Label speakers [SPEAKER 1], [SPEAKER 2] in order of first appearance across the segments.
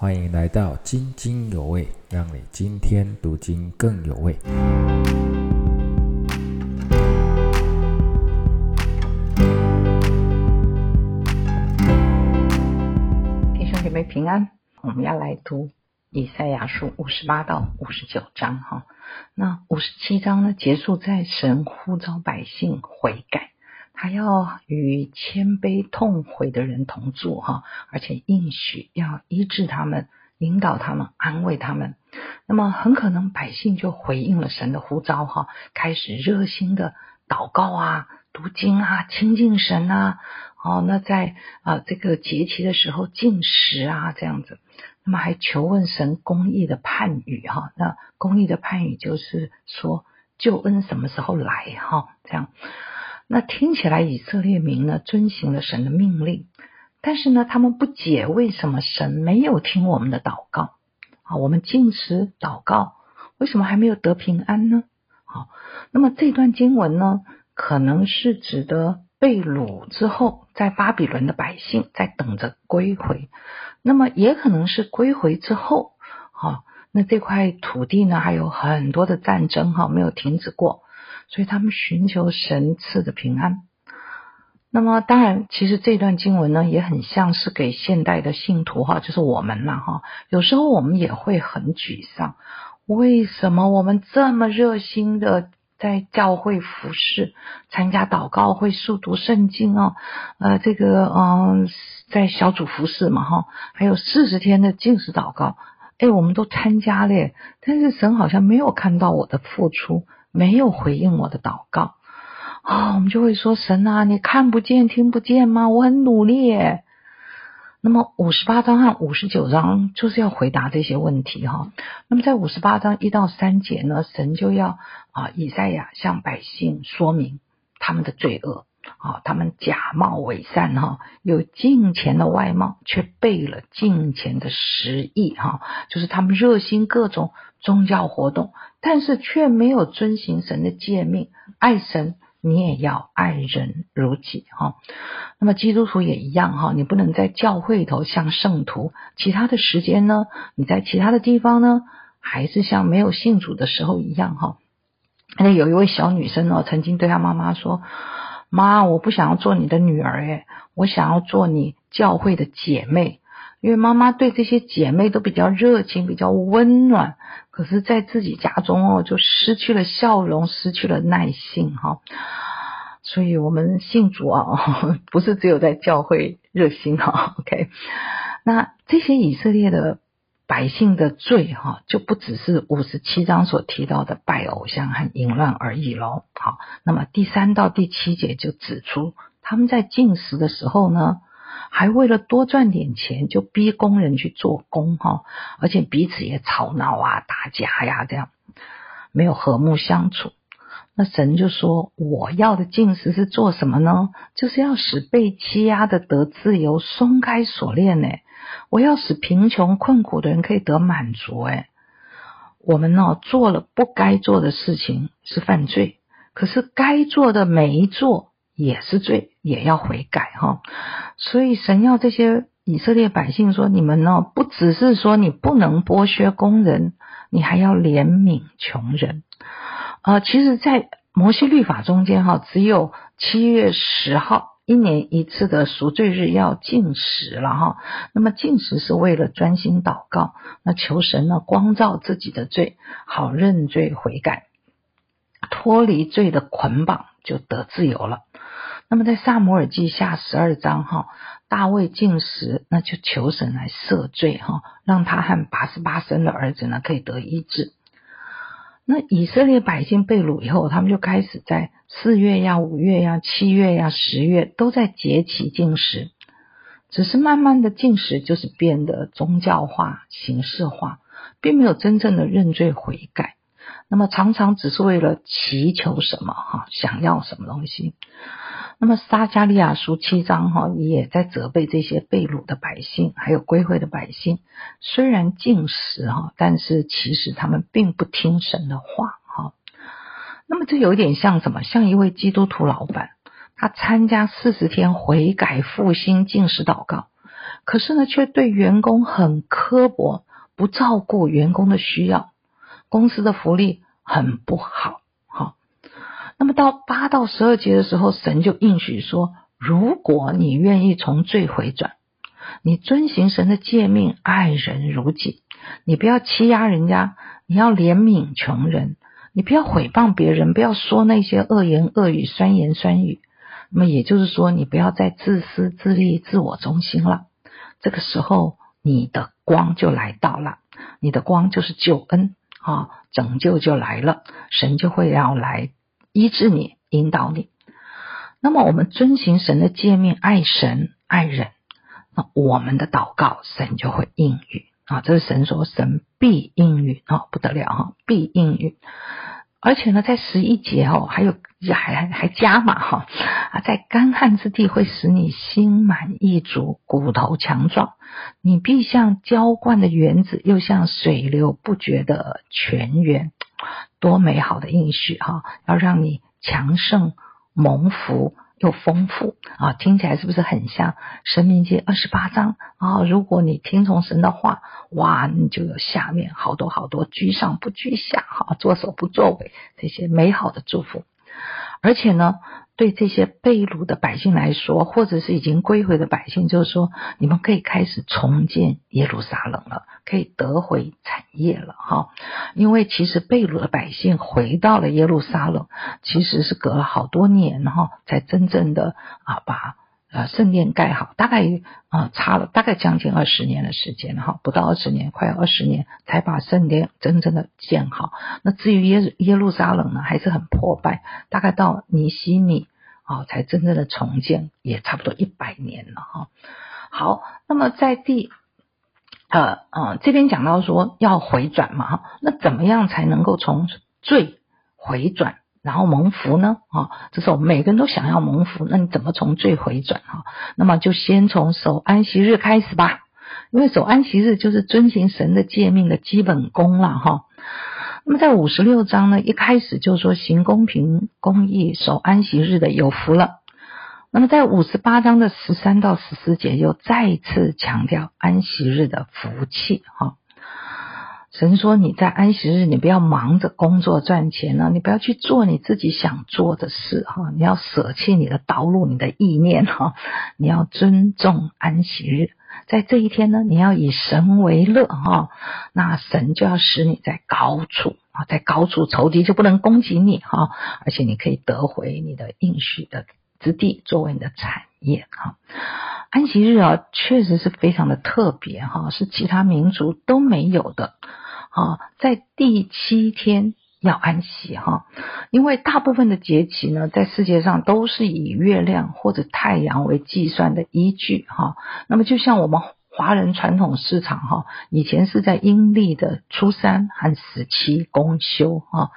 [SPEAKER 1] 欢迎来到津津有味，让你今天读经更有味。
[SPEAKER 2] 弟兄姐妹平安，我们要来读以赛亚书五十八到五十九章哈。那五十七章呢，结束在神呼召百姓悔改。还要与谦卑痛悔的人同住哈，而且应许要医治他们、引导他们、安慰他们。那么很可能百姓就回应了神的呼召哈，开始热心的祷告啊、读经啊、亲近神啊。哦，那在啊这个节期的时候进食啊这样子，那么还求问神公义的判语哈。那公义的判语就是说救恩什么时候来哈？这样。那听起来以色列民呢遵行了神的命令，但是呢他们不解为什么神没有听我们的祷告啊？我们进食祷告，为什么还没有得平安呢？好，那么这段经文呢，可能是指的被掳之后在巴比伦的百姓在等着归回，那么也可能是归回之后，好，那这块土地呢还有很多的战争哈没有停止过。所以他们寻求神赐的平安。那么，当然，其实这段经文呢，也很像是给现代的信徒哈，就是我们了哈。有时候我们也会很沮丧，为什么我们这么热心的在教会服侍、参加祷告会、速读圣经哦？呃，这个嗯，在小组服侍嘛哈，还有四十天的禁食祷告，哎，我们都参加了，但是神好像没有看到我的付出。没有回应我的祷告啊，我们就会说神啊，你看不见听不见吗？我很努力。那么五十八章和五十九章就是要回答这些问题哈。那么在五十八章一到三节呢，神就要啊以赛亚向百姓说明他们的罪恶啊，他们假冒伪善哈，有金钱的外貌，却背了金钱的实意哈，就是他们热心各种宗教活动。但是却没有遵行神的诫命，爱神你也要爱人如己哈。那么基督徒也一样哈，你不能在教会头像圣徒，其他的时间呢，你在其他的地方呢，还是像没有信主的时候一样哈。那有一位小女生哦，曾经对她妈妈说：“妈，我不想要做你的女儿诶，我想要做你教会的姐妹。”因为妈妈对这些姐妹都比较热情，比较温暖，可是，在自己家中哦，就失去了笑容，失去了耐性哈。所以，我们信主啊，不是只有在教会热心哈。OK，那这些以色列的百姓的罪哈，就不只是五十七章所提到的拜偶像和淫乱而已喽。好，那么第三到第七节就指出，他们在进食的时候呢。还为了多赚点钱，就逼工人去做工哈，而且彼此也吵闹啊、打架呀，这样没有和睦相处。那神就说：“我要的进食是做什么呢？就是要使被欺压的得自由，松开锁链呢。我要使贫穷困苦的人可以得满足。哎，我们呢做了不该做的事情是犯罪，可是该做的没做也是罪，也要悔改哈。”所以神要这些以色列百姓说：“你们呢，不只是说你不能剥削工人，你还要怜悯穷人。”啊，其实，在摩西律法中间哈，只有七月十号一年一次的赎罪日要禁食了哈。那么禁食是为了专心祷告，那求神呢光照自己的罪，好认罪悔改，脱离罪的捆绑，就得自由了。那么在萨摩尔记下十二章哈，大卫进食，那就求神来赦罪哈，让他和八十八生的儿子呢可以得医治。那以色列百姓被掳以后，他们就开始在四月呀、五月呀、七月呀、十月都在节期进食，只是慢慢的进食就是变得宗教化、形式化，并没有真正的认罪悔改。那么常常只是为了祈求什么哈，想要什么东西。那么撒加利亚书七章哈也在责备这些被掳的百姓，还有归回的百姓，虽然进食哈，但是其实他们并不听神的话哈。那么这有点像什么？像一位基督徒老板，他参加四十天悔改复兴进食祷告，可是呢，却对员工很刻薄，不照顾员工的需要，公司的福利很不。好，那么到八到十二节的时候，神就应许说：如果你愿意从罪回转，你遵行神的诫命，爱人如己，你不要欺压人家，你要怜悯穷人。你不要诽谤别人，不要说那些恶言恶语、酸言酸语。那么也就是说，你不要再自私自利、自我中心了。这个时候，你的光就来到了，你的光就是救恩啊，拯救就来了，神就会要来医治你、引导你。那么，我们遵行神的诫命，爱神爱人，那我们的祷告，神就会应允啊。这是神说，神必应允啊，不得了哈，必应允。而且呢，在十一节哦，还有还还还加码哈啊，在干旱之地会使你心满意足，骨头强壮，你必像浇灌的园子，又像水流不绝的泉源，多美好的应许哈！要让你强盛蒙福。又丰富啊，听起来是不是很像《神明记》二十八章啊？如果你听从神的话，哇，你就有下面好多好多居上不居下哈，作首不作尾这些美好的祝福，而且呢。对这些被掳的百姓来说，或者是已经归回的百姓，就是说，你们可以开始重建耶路撒冷了，可以得回产业了，哈。因为其实被掳的百姓回到了耶路撒冷，其实是隔了好多年，哈，才真正的啊把。呃，圣殿盖好，大概啊差了大概将近二十年的时间哈，不到二十年，快二十年才把圣殿真正的建好。那至于耶耶路撒冷呢，还是很破败，大概到尼西米啊才真正的重建，也差不多一百年了哈。好，那么在第呃呃这边讲到说要回转嘛哈，那怎么样才能够从罪回转？然后蒙福呢？啊，这是我们每个人都想要蒙福。那你怎么从罪回转？哈，那么就先从守安息日开始吧。因为守安息日就是遵行神的诫命的基本功了。哈，那么在五十六章呢，一开始就说行公平公义、守安息日的有福了。那么在五十八章的十三到十四节又再次强调安息日的福气。哈。神说：“你在安息日，你不要忙着工作赚钱呢，你不要去做你自己想做的事哈，你要舍弃你的道路、你的意念哈，你要尊重安息日，在这一天呢，你要以神为乐哈，那神就要使你在高处啊，在高处仇敌就不能攻击你哈，而且你可以得回你的应许的之地作为你的产业哈。安息日啊，确实是非常的特别哈，是其他民族都没有的。”啊，在第七天要安息哈，因为大部分的节气呢，在世界上都是以月亮或者太阳为计算的依据哈。那么，就像我们华人传统市场哈，以前是在阴历的初三和十七公休哈，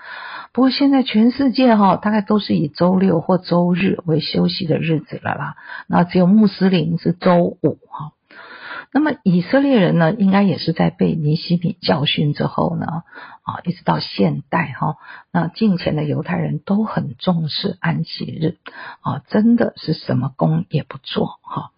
[SPEAKER 2] 不过现在全世界哈，大概都是以周六或周日为休息的日子了啦。那只有穆斯林是周五哈。那么以色列人呢，应该也是在被尼西米教训之后呢，啊，一直到现代哈，那近前的犹太人都很重视安息日，啊，真的是什么工也不做哈，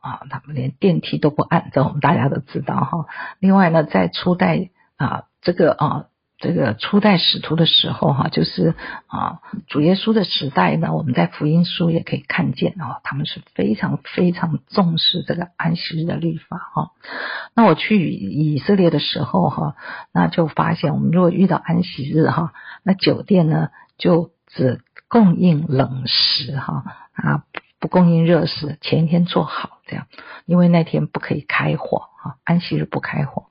[SPEAKER 2] 啊，他们连电梯都不按，这我们大家都知道哈。另外呢，在初代啊，这个啊。这个初代使徒的时候，哈，就是啊，主耶稣的时代呢，我们在福音书也可以看见啊，他们是非常非常重视这个安息日的律法哈。那我去以色列的时候哈，那就发现我们如果遇到安息日哈，那酒店呢就只供应冷食哈啊，不供应热食，前一天做好这样，因为那天不可以开火哈，安息日不开火。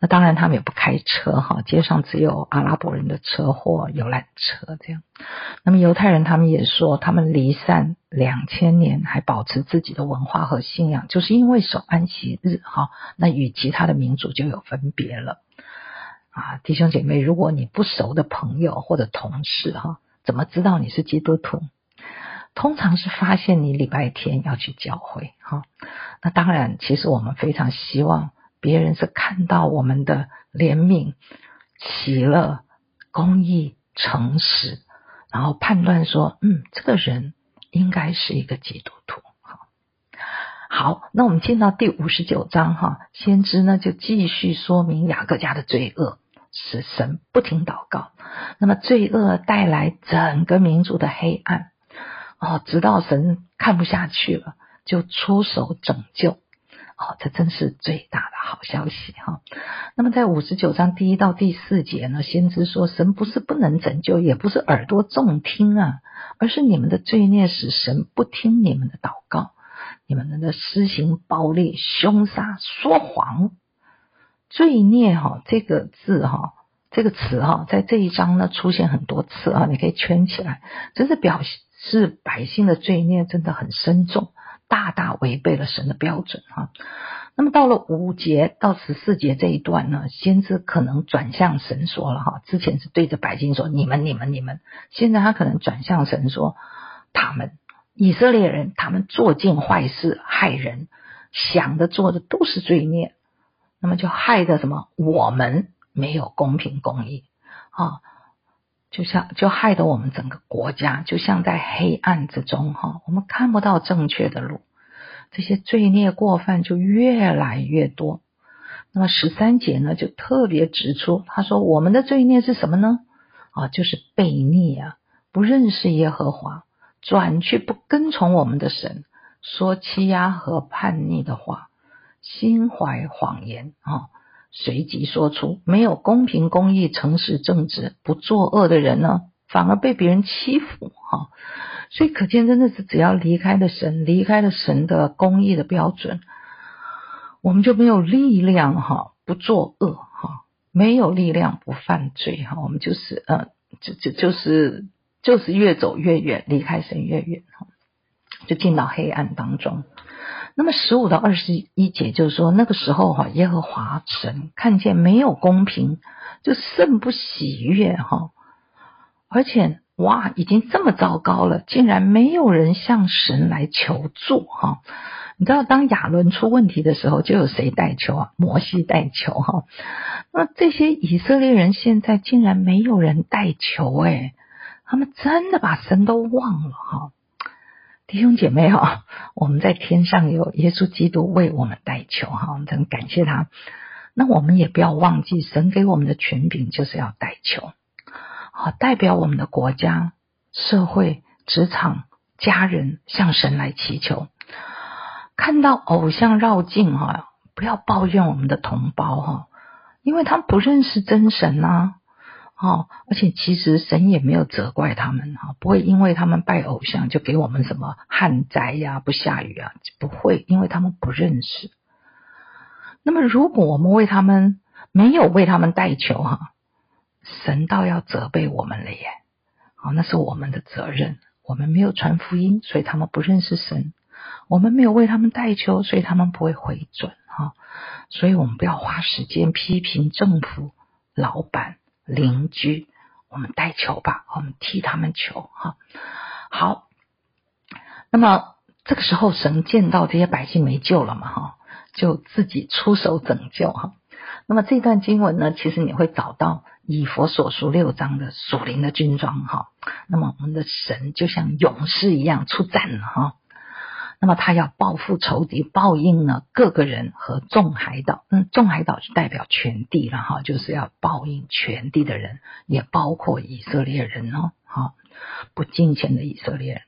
[SPEAKER 2] 那当然，他们也不开车哈，街上只有阿拉伯人的车或游览车这样。那么犹太人他们也说，他们离散两千年还保持自己的文化和信仰，就是因为守安息日哈。那与其他的民族就有分别了啊，弟兄姐妹，如果你不熟的朋友或者同事哈，怎么知道你是基督徒？通常是发现你礼拜天要去教会哈。那当然，其实我们非常希望。别人是看到我们的怜悯、喜乐、公义、诚实，然后判断说，嗯，这个人应该是一个基督徒。好，好，那我们进到第五十九章哈，先知呢就继续说明雅各家的罪恶，使神不停祷告，那么罪恶带来整个民族的黑暗哦，直到神看不下去了，就出手拯救。哦，这真是最大的好消息哈。那么在五十九章第一到第四节呢，先知说，神不是不能拯救，也不是耳朵重听啊，而是你们的罪孽使神不听你们的祷告，你们的施行暴力、凶杀、说谎。罪孽哈，这个字哈，这个词哈，在这一章呢出现很多次啊，你可以圈起来，这是表示百姓的罪孽真的很深重。大大违背了神的标准哈。那么到了五节到十四节这一段呢，先知可能转向神说了哈。之前是对着百姓说你们你们你们，现在他可能转向神说他们以色列人，他们做尽坏事害人，想的做的都是罪孽，那么就害的什么？我们没有公平公义啊。就像就害得我们整个国家就像在黑暗之中哈，我们看不到正确的路，这些罪孽过犯就越来越多。那么十三节呢，就特别指出，他说我们的罪孽是什么呢？啊，就是悖逆啊，不认识耶和华，转去不跟从我们的神，说欺压和叛逆的话，心怀谎言啊。随即说出没有公平、公义、诚实、正直、不作恶的人呢，反而被别人欺负哈。所以可见，真的是只要离开了神，离开了神的公义的标准，我们就没有力量哈，不作恶哈，没有力量不犯罪哈。我们就是呃，就就就是就是越走越远，离开神越远哈，就进到黑暗当中。那么十五到二十一节就是说，那个时候哈，耶和华神看见没有公平，就甚不喜悦哈。而且哇，已经这么糟糕了，竟然没有人向神来求助哈。你知道，当亚伦出问题的时候，就有谁代求啊？摩西代求哈。那这些以色列人现在竟然没有人代求诶，他们真的把神都忘了哈。弟兄姐妹哈，我们在天上有耶稣基督为我们代求哈，我们真感谢他。那我们也不要忘记，神给我们的权柄就是要代求，好代表我们的国家、社会、职场、家人向神来祈求。看到偶像绕境哈，不要抱怨我们的同胞哈，因为他们不认识真神呐。哦，而且其实神也没有责怪他们哈，不会因为他们拜偶像就给我们什么旱灾呀、不下雨啊，不会，因为他们不认识。那么，如果我们为他们没有为他们代求哈，神倒要责备我们了耶。好，那是我们的责任，我们没有传福音，所以他们不认识神；我们没有为他们代求，所以他们不会回转哈。所以我们不要花时间批评政府、老板。邻居，我们代求吧，我们替他们求哈。好，那么这个时候神见到这些百姓没救了嘛哈，就自己出手拯救哈。那么这段经文呢，其实你会找到以佛所书六章的属灵的军装哈。那么我们的神就像勇士一样出战了哈。那么他要报复仇敌，报应呢各个人和众海岛，嗯，众海岛是代表全地了哈，就是要报应全地的人，也包括以色列人哦，好不敬虔的以色列人。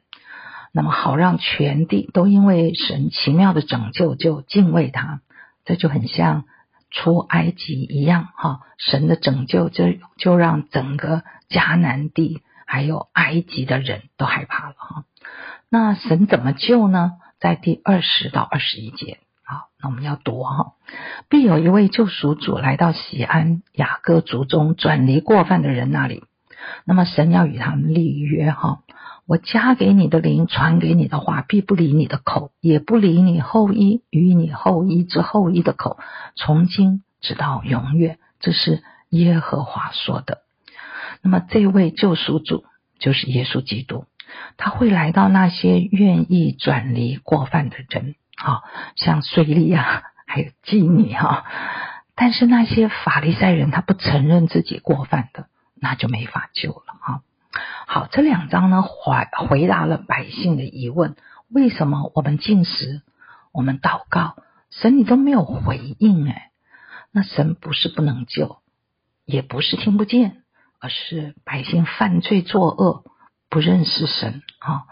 [SPEAKER 2] 那么好让全地都因为神奇妙的拯救就敬畏他，这就很像出埃及一样哈，神的拯救就就让整个迦南地还有埃及的人都害怕了哈。那神怎么救呢？在第二十到二十一节，好，那我们要读哈。必有一位救赎主来到西安雅各族中转离过犯的人那里，那么神要与他们立约哈。我加给你的灵，传给你的话，必不离你的口，也不离你后裔与你后裔之后裔的口，从今直到永远。这是耶和华说的。那么这位救赎主就是耶稣基督。他会来到那些愿意转离过犯的人，好，像税吏啊，还有妓女哈。但是那些法利赛人，他不承认自己过犯的，那就没法救了哈。好，这两章呢回回答了百姓的疑问：为什么我们进食，我们祷告，神你都没有回应，哎，那神不是不能救，也不是听不见，而是百姓犯罪作恶，不认识神啊。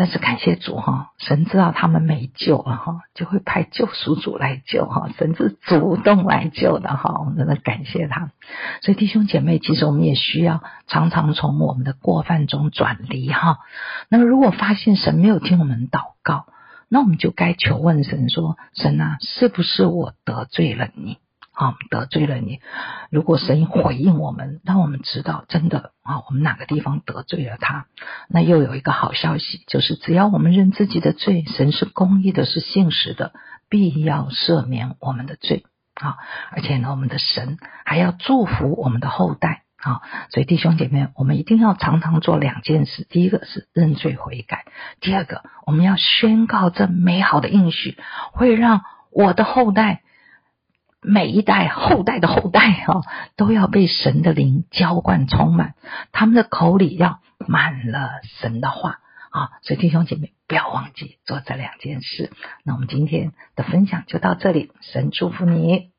[SPEAKER 2] 但是感谢主哈，神知道他们没救了哈，就会派救赎主来救哈，神是主动来救的哈，我们真的感谢他。所以弟兄姐妹，其实我们也需要常常从我们的过犯中转离哈。那么如果发现神没有听我们祷告，那我们就该求问神说：神啊，是不是我得罪了你？啊，得罪了你。如果神回应我们，让我们知道真的啊，我们哪个地方得罪了他，那又有一个好消息，就是只要我们认自己的罪，神是公义的，是信实的，必要赦免我们的罪啊。而且呢，我们的神还要祝福我们的后代啊。所以弟兄姐妹，我们一定要常常做两件事：第一个是认罪悔改；第二个，我们要宣告这美好的应许，会让我的后代。每一代后代的后代哦，都要被神的灵浇灌充满，他们的口里要满了神的话啊！所以弟兄姐妹不要忘记做这两件事。那我们今天的分享就到这里，神祝福你。